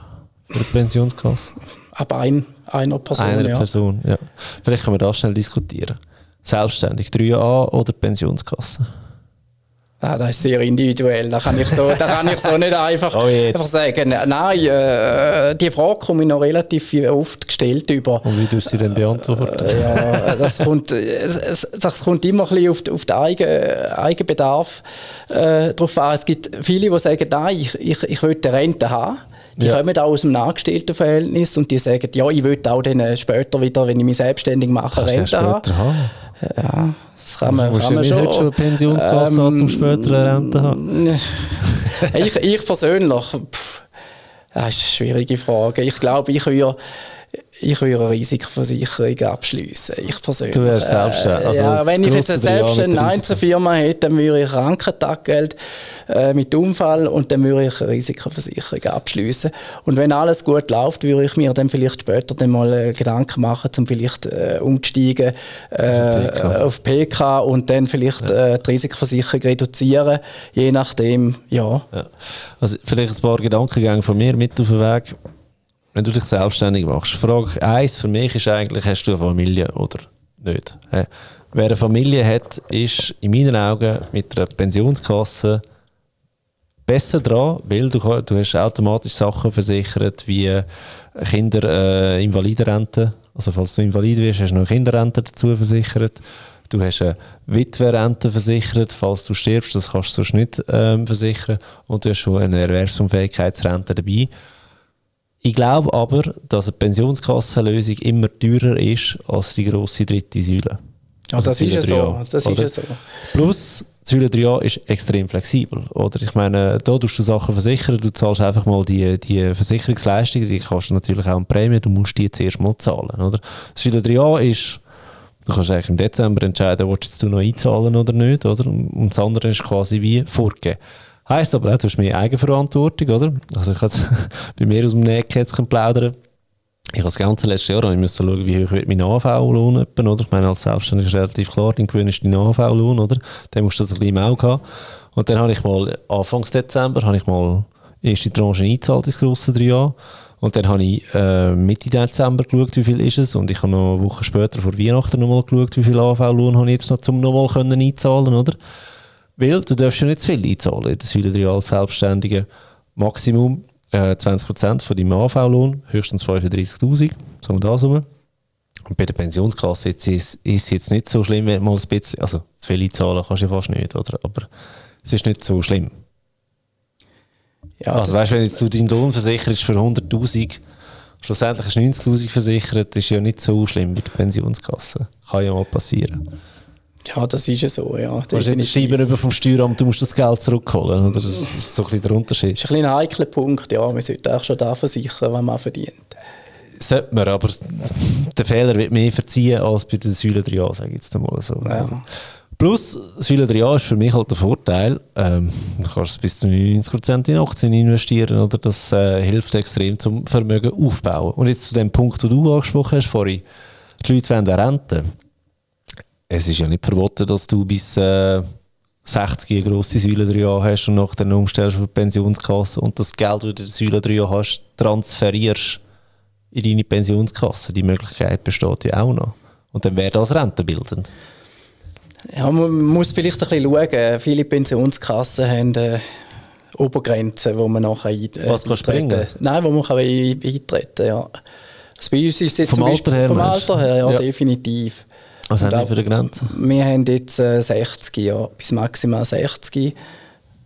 [SPEAKER 1] für die Pensionskasse?
[SPEAKER 2] Ab ein, einer Person,
[SPEAKER 1] Einer
[SPEAKER 2] ja.
[SPEAKER 1] Person, ja. Vielleicht können wir das schnell diskutieren. Selbstständig, 3a oder Pensionskasse?
[SPEAKER 2] Ah, das ist sehr individuell. Da kann ich so, da kann ich so nicht einfach,
[SPEAKER 1] Oh,
[SPEAKER 2] einfach sagen. Nein, äh, die Frage komme ich noch relativ oft gestellt über.
[SPEAKER 1] Und wie du sie dann beantworten?
[SPEAKER 2] Äh, ja, das kommt, es, es, das kommt immer ein bisschen auf, auf den Eigen, Eigenbedarf äh, drauf an. Es gibt viele, die sagen, nein, ich, ich, ich will eine Rente haben. Die
[SPEAKER 1] Ja.
[SPEAKER 2] kommen auch aus dem Angestelltenverhältnis und die sagen, ja, ich will auch dann später wieder, wenn ich mich selbstständig mache,
[SPEAKER 1] du ja
[SPEAKER 2] Rente haben. Ja, das kann man, kann man schon.
[SPEAKER 1] heute schon eine Pensionskasse haben, zum später eine Rente haben? [laughs]
[SPEAKER 2] ich, ich persönlich, pff, das ist eine schwierige Frage. Ich glaube, ich würde ich würde eine Risikoversicherung abschließen. Ich persönlich.
[SPEAKER 1] Du wärst selbstständig. Also
[SPEAKER 2] ja, wenn ich jetzt eine selbstständige
[SPEAKER 1] Risiko.
[SPEAKER 2] Einzelfirma hätte, dann würde ich Krankentaggeld äh, mit Unfall und dann würde ich eine Risikoversicherung abschließen. Und wenn alles gut läuft, würde ich mir dann vielleicht später dann mal äh, Gedanken machen, um vielleicht äh, umzusteigen äh,
[SPEAKER 1] PK.
[SPEAKER 2] auf PK und dann vielleicht äh, die Risikoversicherung reduzieren, je nachdem, ja.
[SPEAKER 1] Ja. Also vielleicht ein paar Gedankengänge von mir mit auf den Weg. Wenn du dich selbstständig machst, Frage 1 für mich ist eigentlich, hast du eine Familie oder nicht? Wer eine Familie hat, ist in meinen Augen mit einer Pensionskasse besser dran, weil du, du hast automatisch Sachen versichert wie äh, Kinder äh, Invalidenrente. Also falls du invalid wirst, hast du noch Kinderrente dazu versichert. Du hast eine Witwerrente versichert, falls du stirbst, das kannst du sonst nicht ähm, versichern. Und du hast schon eine Erwerbsunfähigkeitsrente dabei. Ich glaube aber, dass eine Pensionskassenlösung immer teurer ist als die grosse dritte Säule.
[SPEAKER 2] Ja,
[SPEAKER 1] Also
[SPEAKER 2] das ist ja
[SPEAKER 1] 3a,
[SPEAKER 2] so. Das ist
[SPEAKER 1] oder?
[SPEAKER 2] ja so.
[SPEAKER 1] Plus, die Säule 3a ist extrem flexibel. Oder? Ich meine, da tust du Sachen versichern, du zahlst einfach mal die, die Versicherungsleistungen, die kostet natürlich auch eine Prämie, du musst die zuerst mal zahlen. Oder? Die Säule 3a ist, du kannst eigentlich im Dezember entscheiden, willst du noch einzahlen oder nicht. Oder? Und das andere ist quasi wie vorgegeben. Heißt aber auch, du hast mehr Eigenverantwortung, oder? Also ich [laughs] bei mir aus dem Nähkätzchen plaudern. Ich habe das ganze letzte Jahr ich müssen schauen, wie hoch wird mein AHV-Lohn etwa, oder? Ich meine, als Selbstständiger ist relativ klar, dein Gewinn ist dein AHV-Lohn, oder? Dann musst du das ein bisschen im Auge haben. Und dann habe ich mal, Anfangs Dezember, habe ich mal erste Tranche eingezahlt ins grosse 3 Und dann habe ich äh, Mitte Dezember geschaut, wie viel ist es. Und ich habe noch eine Woche später vor Weihnachten nochmal geschaut, wie viel AHV-Lohn habe ich jetzt noch, um nochmal können einzahlen, oder? Weil du darfst ja nicht zu viel einzahlen. in Das viele als Selbstständige Maximum äh, 20% von deinem AV-Lohn, höchstens 35'000, sagen wir das rum. Und bei der Pensionskasse jetzt ist es jetzt nicht so schlimm, wenn mal ein bisschen, also zu viel einzahlen kannst du ja fast nicht, oder? Aber es ist nicht so schlimm.
[SPEAKER 2] Ja,
[SPEAKER 1] also weißt wenn jetzt du deinen Lohn versicherst für 100'000, schlussendlich ist 90'000 versichert, ist ja nicht so schlimm bei der Pensionskasse. Kann ja mal passieren.
[SPEAKER 2] Ja, das ist ja so, ja.
[SPEAKER 1] Du
[SPEAKER 2] definitiv.
[SPEAKER 1] Schreiben über vom Steueramt, du musst das Geld zurückholen, oder? Das ist so ein bisschen der Unterschied.
[SPEAKER 2] Das ist ein bisschen ein heikler Punkt, ja. Man sollte auch schon da versichern, was man verdient.
[SPEAKER 1] Sollte man, aber der Fehler wird mehr verziehen als bei den Säule 3a, sage ich jetzt einmal so.
[SPEAKER 2] Ja.
[SPEAKER 1] Plus, Säule 3a ist für mich halt der Vorteil, ähm, du kannst bis zu 90% in Aktien investieren, oder? Das äh, hilft extrem zum Vermögen aufbauen. Und jetzt zu dem Punkt, den du angesprochen hast vorhin, die Leute wollen eine Rente. Es ist ja nicht verboten, dass du bis äh, 60 eine grosse Säule 3a hast und nachher dann umstellst auf die Pensionskasse und das Geld, das du in der Säule 3a hast, transferierst in deine Pensionskasse. Die Möglichkeit besteht ja auch noch. Und dann wäre das rentenbildend.
[SPEAKER 2] Ja, man muss vielleicht ein bisschen schauen. Viele Pensionskassen haben äh, Obergrenzen, wo man nachher ein, äh,
[SPEAKER 1] Was kannst du
[SPEAKER 2] eintreten-
[SPEAKER 1] bringen?
[SPEAKER 2] Nein, wo man kann ein- eintreten ja. Also bei uns ist es jetzt
[SPEAKER 1] Vom
[SPEAKER 2] Beispiel-
[SPEAKER 1] Alter her
[SPEAKER 2] Vom? Alter her, ja,
[SPEAKER 1] Ja.
[SPEAKER 2] definitiv.
[SPEAKER 1] Was
[SPEAKER 2] Und
[SPEAKER 1] haben die
[SPEAKER 2] auch-
[SPEAKER 1] für eine Grenze?
[SPEAKER 2] Wir haben jetzt äh, 60, ja, bis maximal 60.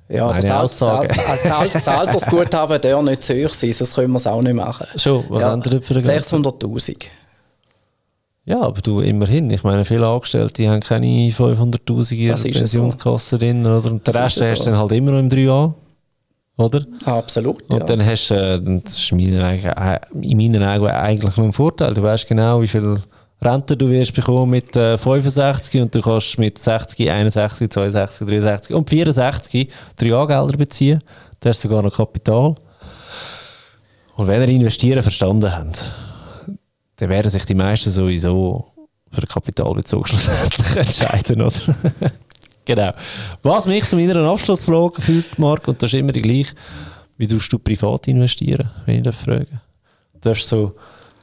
[SPEAKER 2] Ja, aber
[SPEAKER 1] Meine
[SPEAKER 2] das,
[SPEAKER 1] Aussage. [laughs]
[SPEAKER 2] das, das, das Altersguthaben darf nicht zu hoch sein, sonst können wir es auch nicht machen.
[SPEAKER 1] Schon, was haben die dort für eine Grenze?
[SPEAKER 2] 600'000.
[SPEAKER 1] Ja, aber du immerhin. Ich meine, viele Angestellte haben keine 500'000 in ihrer
[SPEAKER 2] ja
[SPEAKER 1] Pensionskasse drin. Oder? Und den Rest
[SPEAKER 2] ja
[SPEAKER 1] hast du
[SPEAKER 2] so.
[SPEAKER 1] dann halt immer noch im 3a. Oder?
[SPEAKER 2] Absolut,
[SPEAKER 1] Und
[SPEAKER 2] ja.
[SPEAKER 1] dann hast du, äh, das ist in meinen, Augen, äh, in meinen Augen eigentlich noch ein Vorteil. Du weißt genau, wie viel Rente du wirst bekommen mit äh, 65 und du kannst mit 60, 61, 62, 63 und 64 drei Angelder beziehen. Da hast du sogar noch Kapital. Und wenn ihr investieren verstanden habt, dann werden sich die meisten sowieso für den Kapitalbezug [laughs] schlussendlich entscheiden, oder? [laughs] genau. Was mich zu meiner Abschlussfrage führt, Marc, und das ist immer die gleiche, wie tust du privat investieren, wenn ich das frage? Du darfst so,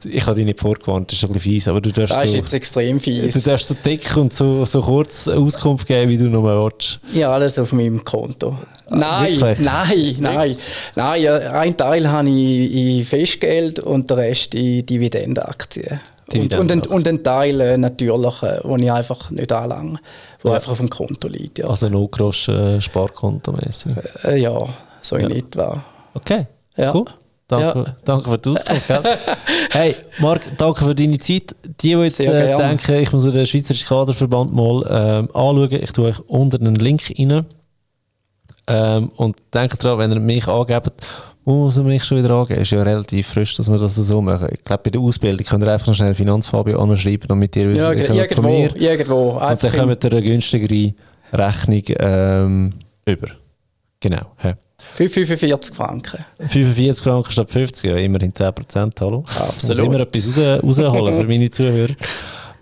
[SPEAKER 1] ich habe dich nicht vorgewarnt, das ist ein bisschen fies, aber du darfst
[SPEAKER 2] Das
[SPEAKER 1] so,
[SPEAKER 2] ist jetzt extrem fies.
[SPEAKER 1] du darfst so dick und so, so kurz Auskunft geben, wie du noch willst.
[SPEAKER 2] Ja, alles auf meinem Konto. Nein,
[SPEAKER 1] wirklich?
[SPEAKER 2] nein, nein. Nein, ja, ein Teil habe ich in Festgeld und der Rest in Dividendenaktien. Und, und, ein, und ein Teil äh, natürlich, äh, wo ich einfach nicht anlange, wo
[SPEAKER 1] Ja.
[SPEAKER 2] einfach auf dem Konto liegt. Ja,
[SPEAKER 1] Also no groschen Sparkonto mäßig.
[SPEAKER 2] äh, ja so
[SPEAKER 1] Ja.
[SPEAKER 2] in etwa.
[SPEAKER 1] Okay,
[SPEAKER 2] Ja.
[SPEAKER 1] cool. Danke,
[SPEAKER 2] Ja.
[SPEAKER 1] danke für die Auskunft. [laughs] hey, Marc, danke für deine Zeit. Die, die jetzt äh, denken, ich muss den Schweizerischen Kaderverband mal ähm, anschauen, ich tue euch unter einen Link rein. Ähm, und denkt daran, wenn ihr mich angebt, wo muss man mich schon wieder angeben? Ist ja relativ frisch, dass wir das so machen. Ich glaube, bei der Ausbildung könnt ihr einfach noch schnell Finanzfabio anschreiben und mit dir wissen,
[SPEAKER 2] Ja,
[SPEAKER 1] kommt von
[SPEAKER 2] irgendwo,
[SPEAKER 1] mir.
[SPEAKER 2] irgendwo.
[SPEAKER 1] Und dann kommt ihr eine günstigere Rechnung ähm, über. Genau. Hä.
[SPEAKER 2] 45 Franken.
[SPEAKER 1] 45 Franken statt 50, ja, immerhin 10%, hallo.
[SPEAKER 2] Absolut.
[SPEAKER 1] Muss immer etwas raus, rausholen für meine Zuhörer.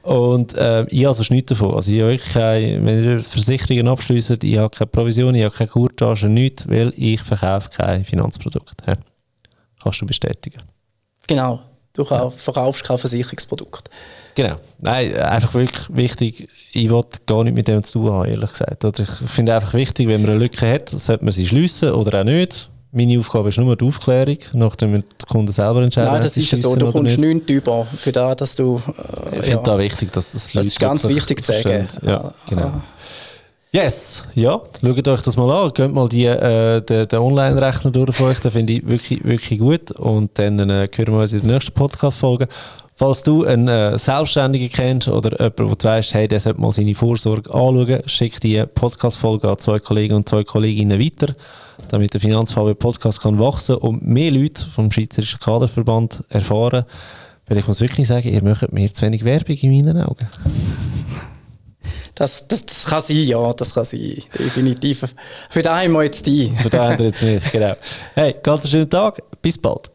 [SPEAKER 1] Und äh, ich habe sonst nichts davon. Also ich habe keine, wenn ihr Versicherungen abschließt, ich habe keine Provision, ich habe keine Courtage, nichts, weil ich verkaufe kein Finanzprodukt. Ja. Kannst du bestätigen.
[SPEAKER 2] Genau. Du kauf- verkaufst kein Versicherungsprodukt.
[SPEAKER 1] Genau. Nein, einfach wirklich wichtig. Ich will gar nicht mit dem zu tun haben, ehrlich gesagt. Oder ich finde einfach wichtig, wenn man eine Lücke hat, sollte man sie schliessen oder auch nicht. Meine Aufgabe ist nur die Aufklärung, nachdem die Kunden selber entscheiden.
[SPEAKER 2] Nein, das ist ja so. Du kommst
[SPEAKER 1] nicht.
[SPEAKER 2] nichts über für das, dass du. Äh,
[SPEAKER 1] Ich finde da wichtig, dass das Leute
[SPEAKER 2] Das ist ganz wichtig zu sagen.
[SPEAKER 1] Ja,
[SPEAKER 2] Ah,
[SPEAKER 1] genau.
[SPEAKER 2] ah.
[SPEAKER 1] Yes, ja, schaut euch das mal an. Geht mal die, äh, den, den Online-Rechner durch von euch, den finde ich wirklich, wirklich gut. Und dann äh, hören wir uns in der nächsten Podcast-Folge. Falls du einen äh, Selbstständigen kennst oder jemanden, wo du weißt, hey, der sollte mal seine Vorsorge anschauen, schick die Podcast-Folge an zwei Kollegen und zwei Kolleginnen weiter, damit der Finanzfabio Podcast kann wachsen und mehr Leute vom Schweizerischen Kaderverband erfahren. Weil ich muss wirklich sagen, ihr macht mir zu wenig Werbung in meinen Augen.
[SPEAKER 2] Das, das, das kann sein, ja, das kann sein. Definitiv. Für da haben wir jetzt die.
[SPEAKER 1] Von daher jetzt mich, genau. Hey, ganz einen schönen Tag, bis bald.